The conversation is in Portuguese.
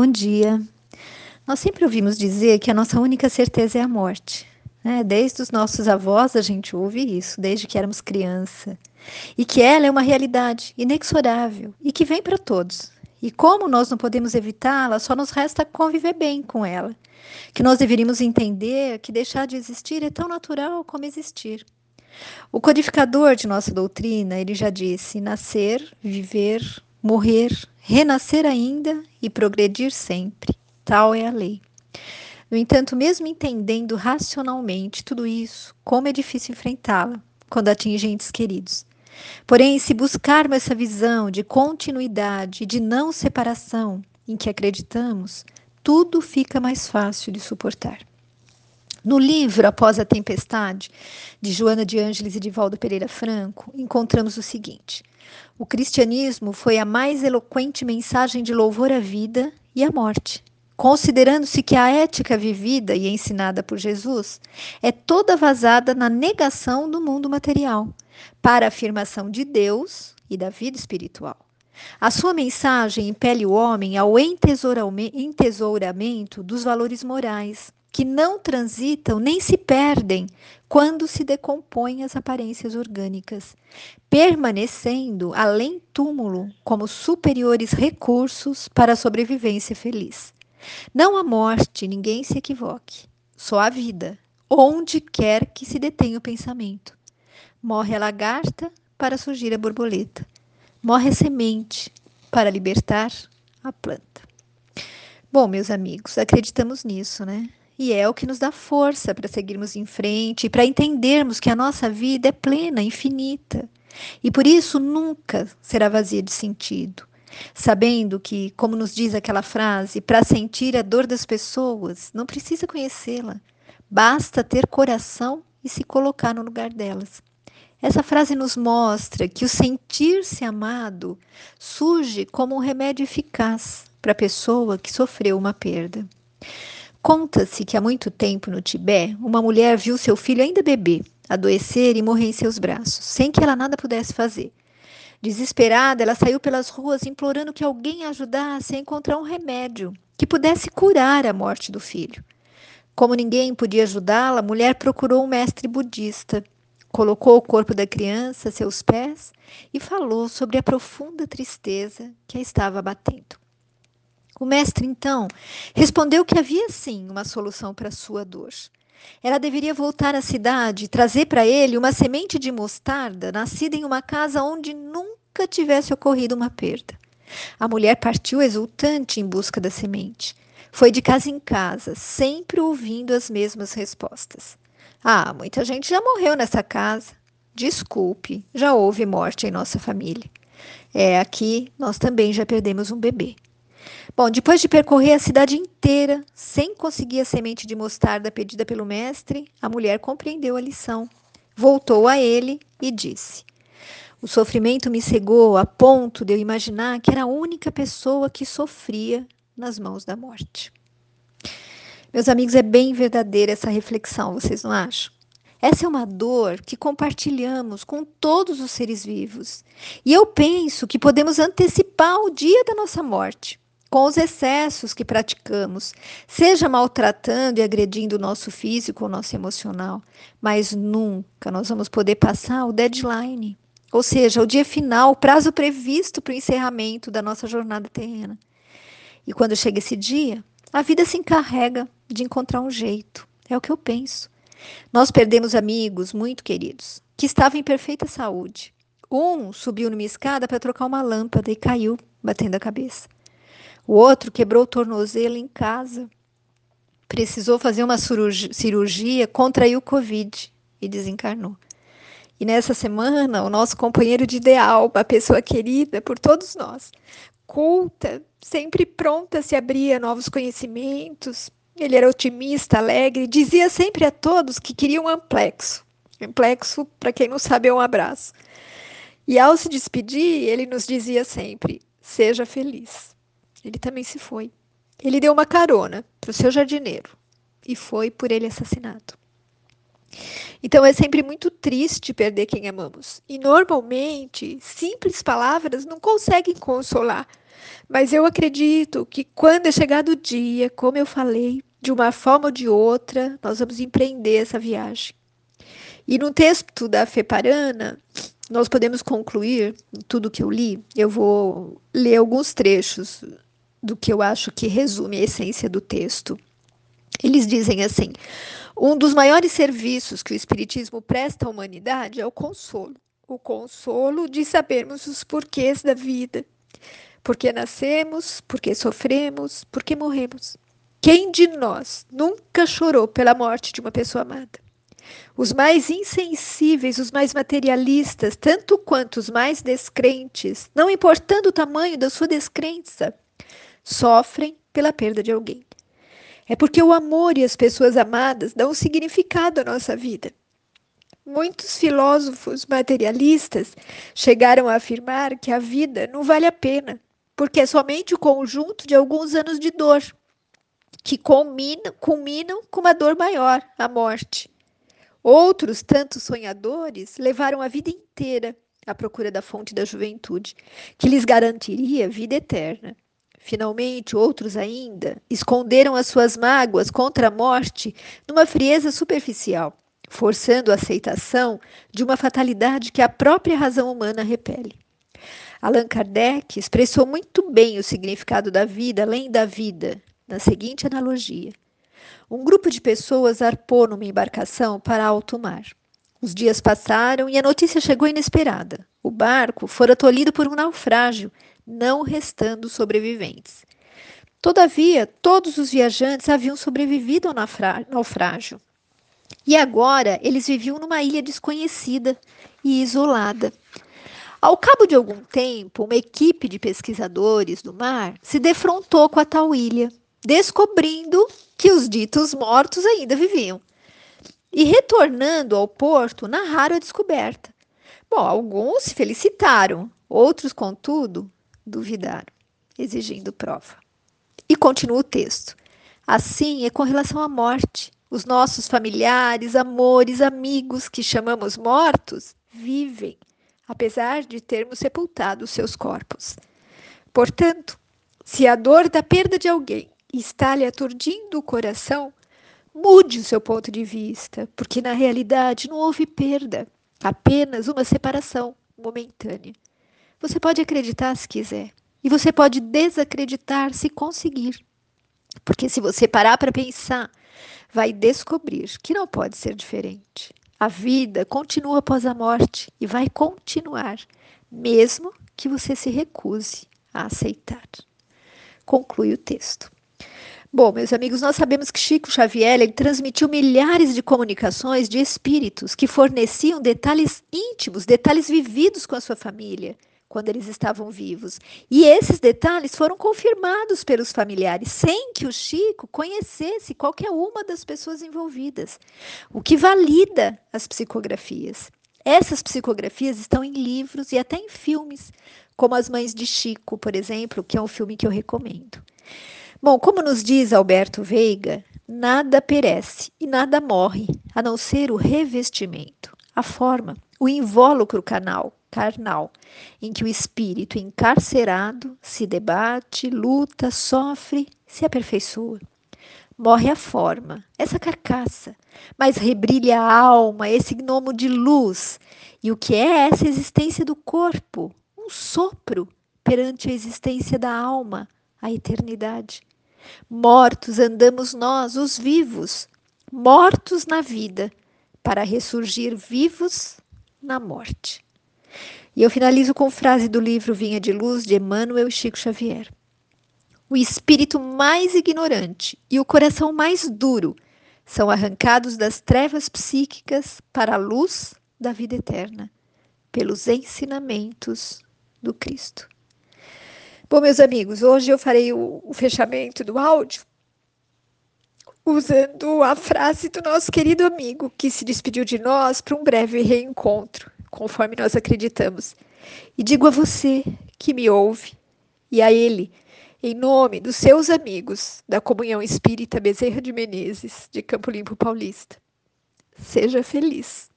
Bom dia. Nós sempre ouvimos dizer que a nossa única certeza é a morte. Né? Desde os nossos avós a gente ouve isso, desde que éramos criança. E que ela é uma realidade inexorável e que vem para todos. E como nós não podemos evitá-la, só nos resta conviver bem com ela. Que nós deveríamos entender que deixar de existir é tão natural como existir. O codificador de nossa doutrina, ele já disse: nascer, viver, morrer, renascer ainda e progredir sempre. Tal é a lei. No entanto, mesmo entendendo racionalmente tudo isso, como é difícil enfrentá-la quando atinge entes queridos. Porém, se buscarmos essa visão de continuidade e de não separação em que acreditamos, tudo fica mais fácil de suportar. No livro Após a Tempestade, de Joana de Ângeles e de Valdo Pereira Franco, encontramos o seguinte: o cristianismo foi a mais eloquente mensagem de louvor à vida e à morte, considerando-se que a ética vivida e ensinada por Jesus é toda vazada na negação do mundo material, para a afirmação de Deus e da vida espiritual. A sua mensagem impele o homem ao entesouramento dos valores morais, que não transitam nem se perdem quando se decompõem as aparências orgânicas, permanecendo além túmulo como superiores recursos para a sobrevivência feliz. Não há morte, ninguém se equivoque, só a vida, onde quer que se detenha o pensamento. Morre a lagarta para surgir a borboleta. Morre a semente para libertar a planta. Bom, meus amigos, acreditamos nisso, né? E é o que nos dá força para seguirmos em frente e para entendermos que a nossa vida é plena, infinita. E por isso nunca será vazia de sentido. Sabendo que, como nos diz aquela frase, para sentir a dor das pessoas, não precisa conhecê-la, basta ter coração e se colocar no lugar delas. Essa frase nos mostra que o sentir-se amado surge como um remédio eficaz para a pessoa que sofreu uma perda. Conta-se que há muito tempo no Tibete, uma mulher viu seu filho ainda bebê adoecer e morrer em seus braços, sem que ela nada pudesse fazer. Desesperada, ela saiu pelas ruas implorando que alguém a ajudasse a encontrar um remédio que pudesse curar a morte do filho. Como ninguém podia ajudá-la, a mulher procurou um mestre budista, colocou o corpo da criança a seus pés e falou sobre a profunda tristeza que a estava abatendo. O mestre, então, respondeu que havia sim uma solução para sua dor. Ela deveria voltar à cidade e trazer para ele uma semente de mostarda nascida em uma casa onde nunca tivesse ocorrido uma perda. A mulher partiu exultante em busca da semente. Foi de casa em casa, sempre ouvindo as mesmas respostas. Ah, muita gente já morreu nessa casa. Desculpe, já houve morte em nossa família. É, aqui nós também já perdemos um bebê. Bom, depois de percorrer a cidade inteira sem conseguir a semente de mostarda pedida pelo mestre, a mulher compreendeu a lição. Voltou a ele e disse: O sofrimento me cegou a ponto de eu imaginar que era a única pessoa que sofria nas mãos da morte. Meus amigos, é bem verdadeira essa reflexão, vocês não acham? Essa é uma dor que compartilhamos com todos os seres vivos. E eu penso que podemos antecipar o dia da nossa morte com os excessos que praticamos, seja maltratando e agredindo o nosso físico ou nosso emocional, mas nunca nós vamos poder passar o deadline, ou seja, o dia final, o prazo previsto para o encerramento da nossa jornada terrena. E quando chega esse dia, a vida se encarrega de encontrar um jeito. É o que eu penso. Nós perdemos amigos muito queridos que estavam em perfeita saúde. Um subiu numa escada para trocar uma lâmpada e caiu, batendo a cabeça. O outro quebrou o tornozelo em casa. Precisou fazer uma cirurgia, contraiu Covid e desencarnou. E nessa semana, o nosso companheiro de ideal, uma pessoa querida por todos nós, culta, sempre pronta a se abrir a novos conhecimentos. Ele era otimista, alegre, dizia sempre a todos que queria um amplexo. Amplexo, para quem não sabe, é um abraço. E ao se despedir, ele nos dizia sempre: seja feliz ele também se foi. Ele deu uma carona para o seu jardineiro e foi por ele assassinado. Então é sempre muito triste perder quem amamos. E normalmente, simples palavras não conseguem consolar. Mas eu acredito que quando é chegado o dia, como eu falei, de uma forma ou de outra, nós vamos empreender essa viagem. E no texto da Feparana, nós podemos concluir tudo que eu li. Eu vou ler alguns trechos do que eu acho que resume a essência do texto. Eles dizem assim: um dos maiores serviços que o Espiritismo presta à humanidade é o consolo. O consolo de sabermos os porquês da vida. Por que nascemos, por que sofremos, por que morremos. Quem de nós nunca chorou pela morte de uma pessoa amada? Os mais insensíveis, os mais materialistas, tanto quanto os mais descrentes, não importando o tamanho da sua descrença, sofrem pela perda de alguém. É porque o amor e as pessoas amadas dão significado à nossa vida. Muitos filósofos materialistas chegaram a afirmar que a vida não vale a pena, porque é somente o conjunto de alguns anos de dor, que culminam, culminam com uma dor maior, a morte. Outros, tantos sonhadores, levaram a vida inteira à procura da fonte da juventude, que lhes garantiria vida eterna. Finalmente, outros ainda esconderam as suas mágoas contra a morte numa frieza superficial, forçando a aceitação de uma fatalidade que a própria razão humana repele. Allan Kardec expressou muito bem o significado da vida além da vida, na seguinte analogia: um grupo de pessoas arpou numa embarcação para alto mar. Os dias passaram e a notícia chegou inesperada. O barco fora tolhido por um naufrágio, não restando sobreviventes. Todavia, todos os viajantes haviam sobrevivido ao naufrágio. E agora eles viviam numa ilha desconhecida e isolada. Ao cabo de algum tempo, uma equipe de pesquisadores do mar se defrontou com a tal ilha descobrindo que os ditos mortos ainda viviam. E retornando ao porto, narraram a descoberta. Bom, alguns se felicitaram, outros, contudo, duvidaram, exigindo prova. E continua o texto. Assim é com relação à morte. Os nossos familiares, amores, amigos que chamamos mortos vivem, apesar de termos sepultado os seus corpos. Portanto, se a dor da perda de alguém está lhe aturdindo o coração, mude o seu ponto de vista, porque na realidade não houve perda, apenas uma separação momentânea. Você pode acreditar se quiser, e você pode desacreditar se conseguir. Porque se você parar para pensar, vai descobrir que não pode ser diferente. A vida continua após a morte e vai continuar, mesmo que você se recuse a aceitar. Conclui o texto. Bom, meus amigos, nós sabemos que Chico Xavier transmitiu milhares de comunicações de espíritos que forneciam detalhes íntimos, detalhes vividos com a sua família quando eles estavam vivos. E esses detalhes foram confirmados pelos familiares, sem que o Chico conhecesse qualquer uma das pessoas envolvidas, o que valida as psicografias. Essas psicografias estão em livros e até em filmes, como As Mães de Chico, por exemplo, que é um filme que eu recomendo. Bom, como nos diz Alberto Veiga, nada perece e nada morre, a não ser o revestimento, a forma, o invólucro canal, carnal, em que o espírito encarcerado se debate, luta, sofre, se aperfeiçoa. Morre a forma, essa carcaça, mas rebrilha a alma, esse gnomo de luz. E o que é essa existência do corpo? Um sopro perante a existência da alma, a eternidade. Mortos andamos nós, os vivos, mortos na vida, para ressurgir vivos na morte. E eu finalizo com frase do livro Vinha de Luz de Emmanuel e Chico Xavier. O espírito mais ignorante e o coração mais duro são arrancados das trevas psíquicas para a luz da vida eterna, pelos ensinamentos do Cristo. Bom, meus amigos, hoje eu farei o, o fechamento do áudio usando a frase do nosso querido amigo que se despediu de nós para um breve reencontro, conforme nós acreditamos. E digo a você que me ouve e a ele, em nome dos seus amigos da Comunhão Espírita Bezerra de Menezes, de Campo Limpo Paulista. Seja feliz.